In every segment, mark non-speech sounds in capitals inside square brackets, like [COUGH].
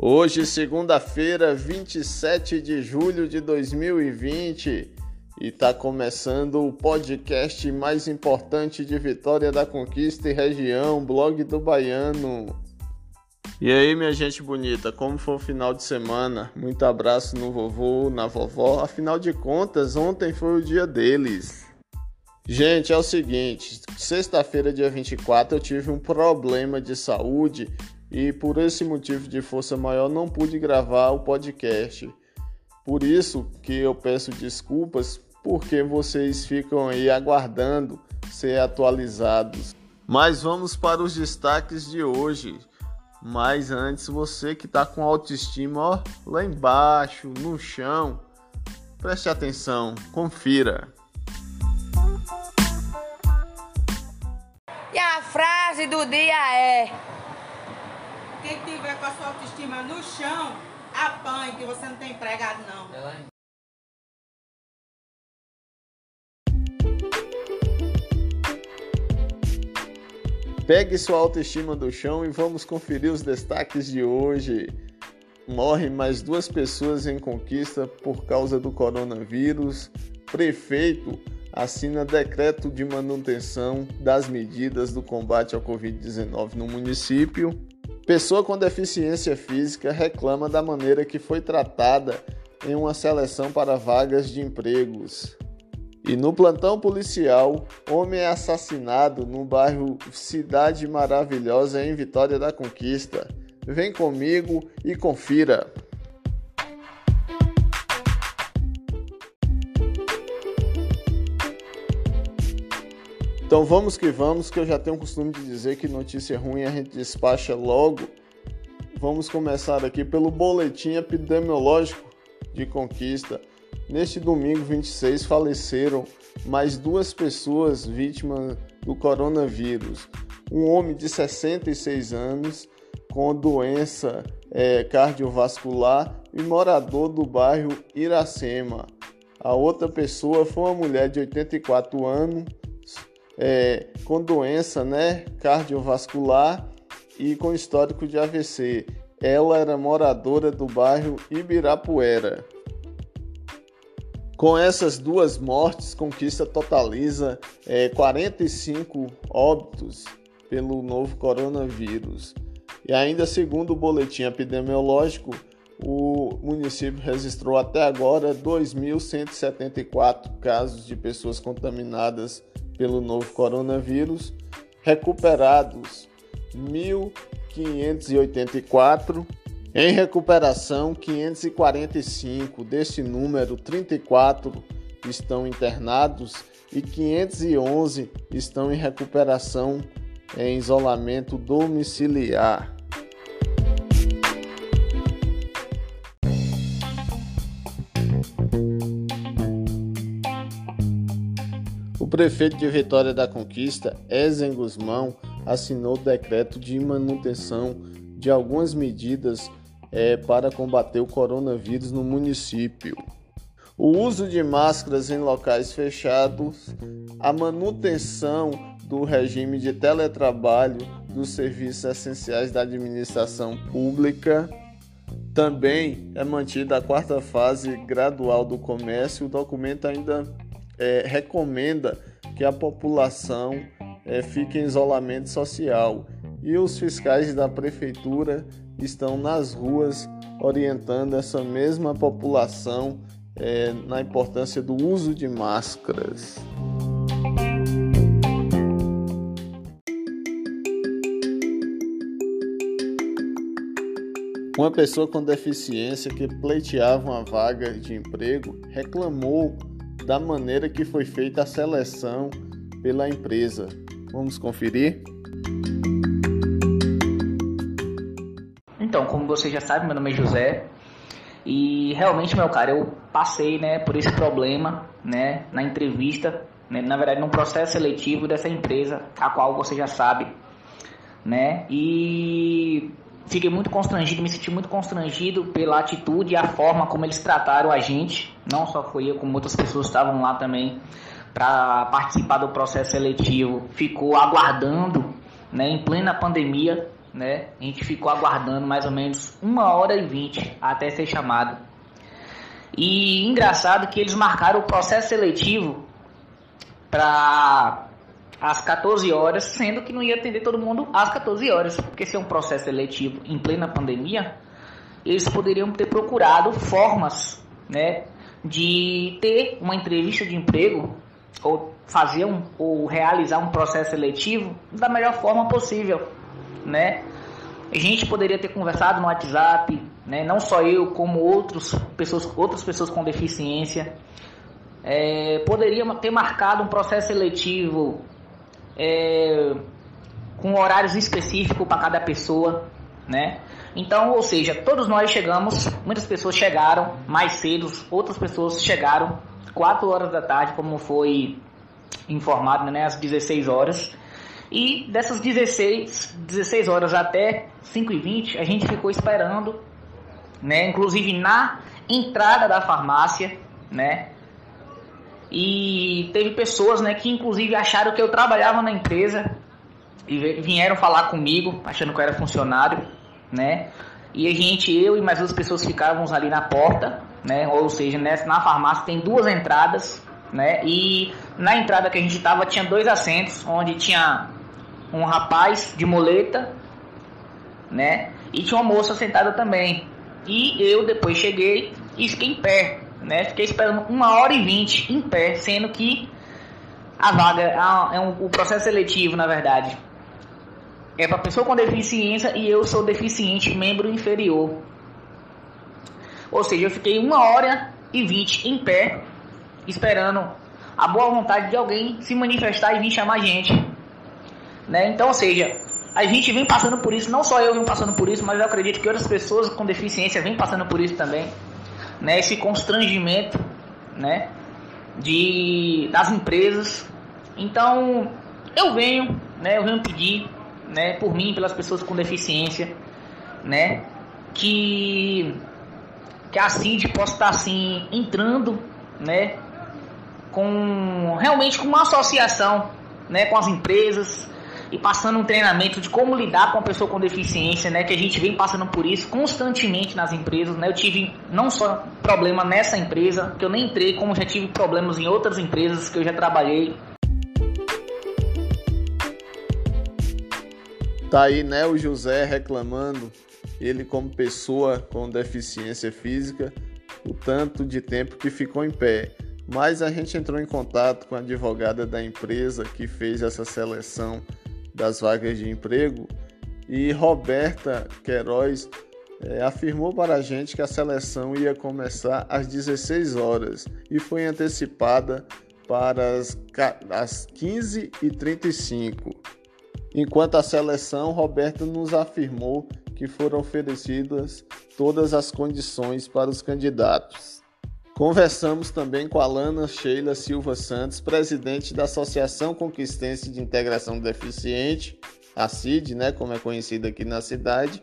Hoje, segunda-feira, 27 de julho de 2020, e está começando o podcast mais importante de Vitória da Conquista e região, blog do Baiano. E aí, minha gente bonita, como foi o final de semana? Muito abraço no vovô, na vovó. Afinal de contas, ontem foi o dia deles. Gente, é o seguinte, sexta-feira, dia 24, eu tive um problema de saúde e por esse motivo de força maior não pude gravar o podcast. Por isso que eu peço desculpas porque vocês ficam aí aguardando ser atualizados. Mas vamos para os destaques de hoje. Mas antes, você que está com autoestima ó, lá embaixo, no chão, preste atenção, confira. E a frase do dia é: Quem tiver com a sua autoestima no chão, apanhe, que você não tem empregado, não. Pegue sua autoestima do chão e vamos conferir os destaques de hoje. Morrem mais duas pessoas em conquista por causa do coronavírus. Prefeito assina decreto de manutenção das medidas do combate ao Covid-19 no município. Pessoa com deficiência física reclama da maneira que foi tratada em uma seleção para vagas de empregos. E no plantão policial, homem é assassinado no bairro Cidade Maravilhosa em Vitória da Conquista. Vem comigo e confira. Então vamos que vamos, que eu já tenho o costume de dizer que notícia ruim a gente despacha logo. Vamos começar aqui pelo boletim epidemiológico de Conquista. Neste domingo 26 faleceram mais duas pessoas vítimas do coronavírus. Um homem de 66 anos com doença é, cardiovascular e morador do bairro Iracema. A outra pessoa foi uma mulher de 84 anos é, com doença né, cardiovascular e com histórico de AVC. Ela era moradora do bairro Ibirapuera. Com essas duas mortes, Conquista totaliza é, 45 óbitos pelo novo coronavírus. E ainda segundo o boletim epidemiológico, o município registrou até agora 2.174 casos de pessoas contaminadas pelo novo coronavírus, recuperados 1.584, em recuperação 545, desse número 34 estão internados e 511 estão em recuperação em isolamento domiciliar. O prefeito de Vitória da Conquista, Ezen Guzmão, assinou o decreto de manutenção de algumas medidas é, para combater o coronavírus no município. O uso de máscaras em locais fechados, a manutenção do regime de teletrabalho dos serviços essenciais da administração pública. Também é mantida a quarta fase gradual do comércio. O documento ainda é, recomenda que a população é, fique em isolamento social e os fiscais da prefeitura estão nas ruas orientando essa mesma população é, na importância do uso de máscaras. Uma pessoa com deficiência que pleiteava uma vaga de emprego reclamou da maneira que foi feita a seleção pela empresa. Vamos conferir? Então, como você já sabe, meu nome é José e realmente, meu cara, eu passei, né, por esse problema, né, na entrevista, né, na verdade, no processo seletivo dessa empresa, a qual você já sabe, né, e fiquei muito constrangido, me senti muito constrangido pela atitude e a forma como eles trataram a gente. Não só foi eu, como outras pessoas estavam lá também para participar do processo seletivo. Ficou aguardando, né, em plena pandemia, né? A gente ficou aguardando mais ou menos uma hora e vinte até ser chamado. E engraçado que eles marcaram o processo seletivo para às 14 horas, sendo que não ia atender todo mundo às 14 horas, porque se é um processo seletivo em plena pandemia, eles poderiam ter procurado formas, né, de ter uma entrevista de emprego ou fazer um, ou realizar um processo seletivo da melhor forma possível, né? A gente poderia ter conversado no WhatsApp, né? Não só eu, como outros pessoas, outras pessoas com deficiência. É, poderia ter marcado um processo seletivo é, com horários específicos para cada pessoa, né? Então, ou seja, todos nós chegamos, muitas pessoas chegaram mais cedo, outras pessoas chegaram 4 horas da tarde, como foi informado, né, às 16 horas. E dessas 16, 16 horas até 5 e 20 a gente ficou esperando, né, inclusive na entrada da farmácia, né, e teve pessoas, né, que inclusive acharam que eu trabalhava na empresa e vieram falar comigo, achando que eu era funcionário, né? E a gente, eu e mais duas pessoas ficávamos ali na porta, né? Ou seja, nessa, na farmácia tem duas entradas, né? E na entrada que a gente estava tinha dois assentos, onde tinha um rapaz de moleta, né? E tinha uma moça sentada também. E eu depois cheguei e fiquei em pé, né? Fiquei esperando uma hora e vinte em pé, sendo que a vaga é um, o processo seletivo, na verdade, é para pessoa com deficiência e eu sou deficiente, membro inferior. Ou seja, eu fiquei uma hora e vinte em pé, esperando a boa vontade de alguém se manifestar e vir chamar a gente. Né? Então, ou seja, a gente vem passando por isso, não só eu vim passando por isso, mas eu acredito que outras pessoas com deficiência vêm passando por isso também né, esse constrangimento né, de, das empresas. Então, eu venho, né, eu venho pedir né, por mim, pelas pessoas com deficiência, né, que, que a CID possa estar assim entrando, né, com realmente com uma associação, né, com as empresas, e passando um treinamento de como lidar com a pessoa com deficiência, né? Que a gente vem passando por isso constantemente nas empresas, né? Eu tive não só problema nessa empresa, que eu nem entrei, como já tive problemas em outras empresas que eu já trabalhei. Tá aí, né, o José reclamando, ele como pessoa com deficiência física, o tanto de tempo que ficou em pé. Mas a gente entrou em contato com a advogada da empresa que fez essa seleção das vagas de emprego e Roberta Queiroz é, afirmou para a gente que a seleção ia começar às 16 horas e foi antecipada para as, as 15h35. Enquanto a seleção, Roberta nos afirmou que foram oferecidas todas as condições para os candidatos. Conversamos também com a Lana Sheila Silva Santos, presidente da Associação Conquistense de Integração Deficiente, a CID, né, como é conhecida aqui na cidade,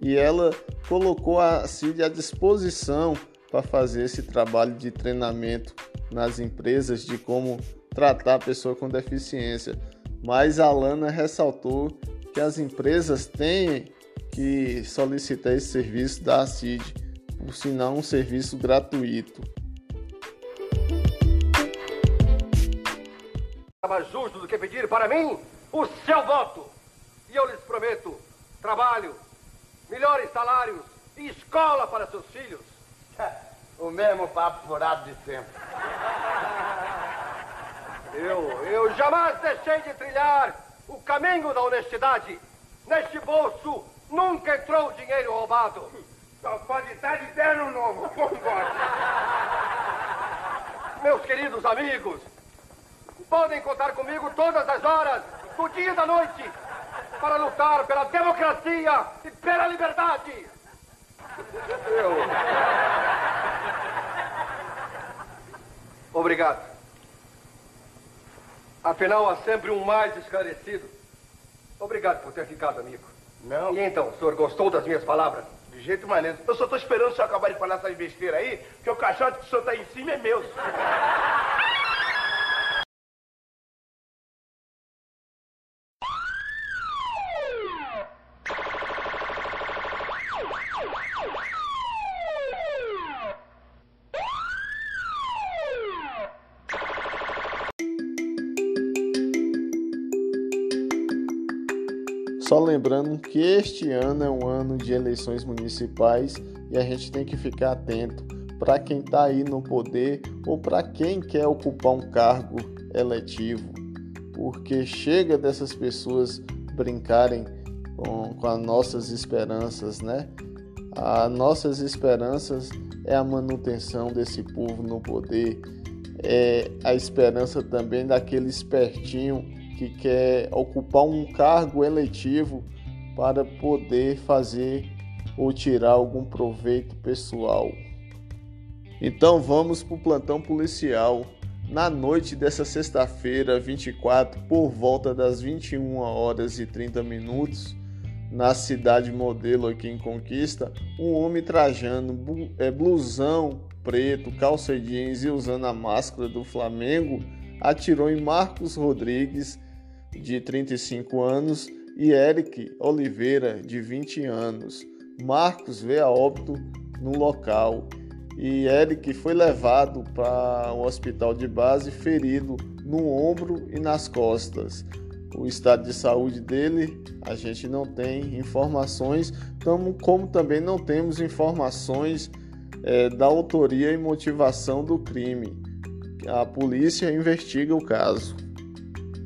e ela colocou a CID à disposição para fazer esse trabalho de treinamento nas empresas de como tratar a pessoa com deficiência. Mas a Lana ressaltou que as empresas têm que solicitar esse serviço da CID por sinal um serviço gratuito. mais justo do que pedir para mim o seu voto. E eu lhes prometo trabalho, melhores salários e escola para seus filhos. [LAUGHS] o mesmo papo furado de sempre. [LAUGHS] Eu, eu jamais deixei de trilhar o caminho da honestidade. Neste bolso nunca entrou dinheiro roubado. Só pode estar de terno novo. Vambora. Meus queridos amigos, podem contar comigo todas as horas, do dia e da noite, para lutar pela democracia e pela liberdade. Eu. Obrigado. Afinal, há sempre um mais esclarecido. Obrigado por ter ficado, amigo. Não. E então, o senhor gostou das minhas palavras? De jeito maneiro. Eu só tô esperando o senhor acabar de falar essas besteiras aí, que o caixote que o senhor tá em cima é meu. Só lembrando que este ano é um ano de eleições municipais e a gente tem que ficar atento para quem está aí no poder ou para quem quer ocupar um cargo eletivo, porque chega dessas pessoas brincarem com, com as nossas esperanças, né? As nossas esperanças é a manutenção desse povo no poder, é a esperança também daquele espertinho que quer ocupar um cargo eletivo para poder fazer ou tirar algum proveito pessoal. Então vamos para o plantão policial. Na noite dessa sexta-feira, 24, por volta das 21 horas e 30 minutos, na cidade modelo aqui em Conquista, um homem trajando é, blusão preto, calça jeans e usando a máscara do Flamengo, atirou em Marcos Rodrigues, de 35 anos, e Eric Oliveira, de 20 anos. Marcos veio a óbito no local e Eric foi levado para um hospital de base ferido no ombro e nas costas. O estado de saúde dele a gente não tem informações, como também não temos informações é, da autoria e motivação do crime. A polícia investiga o caso.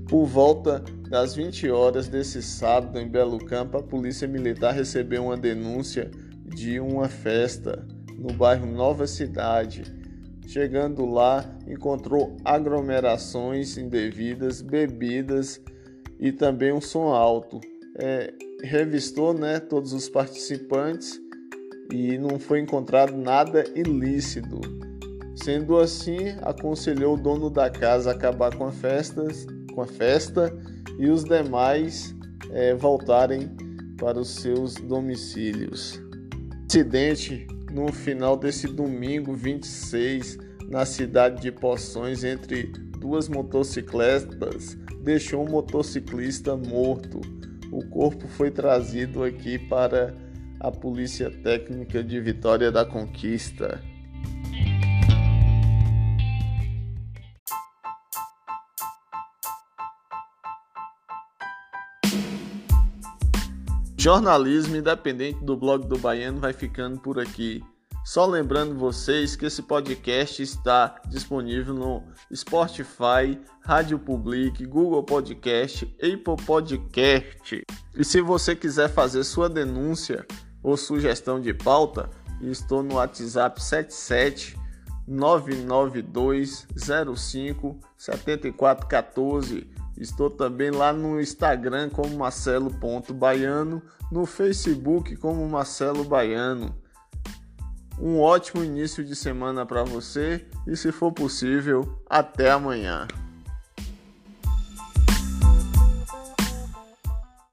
Por volta das 20 horas desse sábado em Belo Campo, a Polícia Militar recebeu uma denúncia de uma festa no bairro Nova Cidade. Chegando lá, encontrou aglomerações indevidas, bebidas e também um som alto. É, revistou né, todos os participantes e não foi encontrado nada ilícito. Sendo assim, aconselhou o dono da casa a acabar com, festas, com a festa e os demais é, voltarem para os seus domicílios. Acidente no final desse domingo 26 na cidade de Poções entre duas motocicletas deixou um motociclista morto. O corpo foi trazido aqui para a Polícia Técnica de Vitória da Conquista. Jornalismo independente do blog do Baiano vai ficando por aqui. Só lembrando vocês que esse podcast está disponível no Spotify, Rádio Public, Google Podcast, Apple Podcast. E se você quiser fazer sua denúncia ou sugestão de pauta, estou no WhatsApp 77 992 05 7414. Estou também lá no Instagram como Marcelo.baiano, no Facebook como Marcelo Baiano. Um ótimo início de semana para você e, se for possível, até amanhã.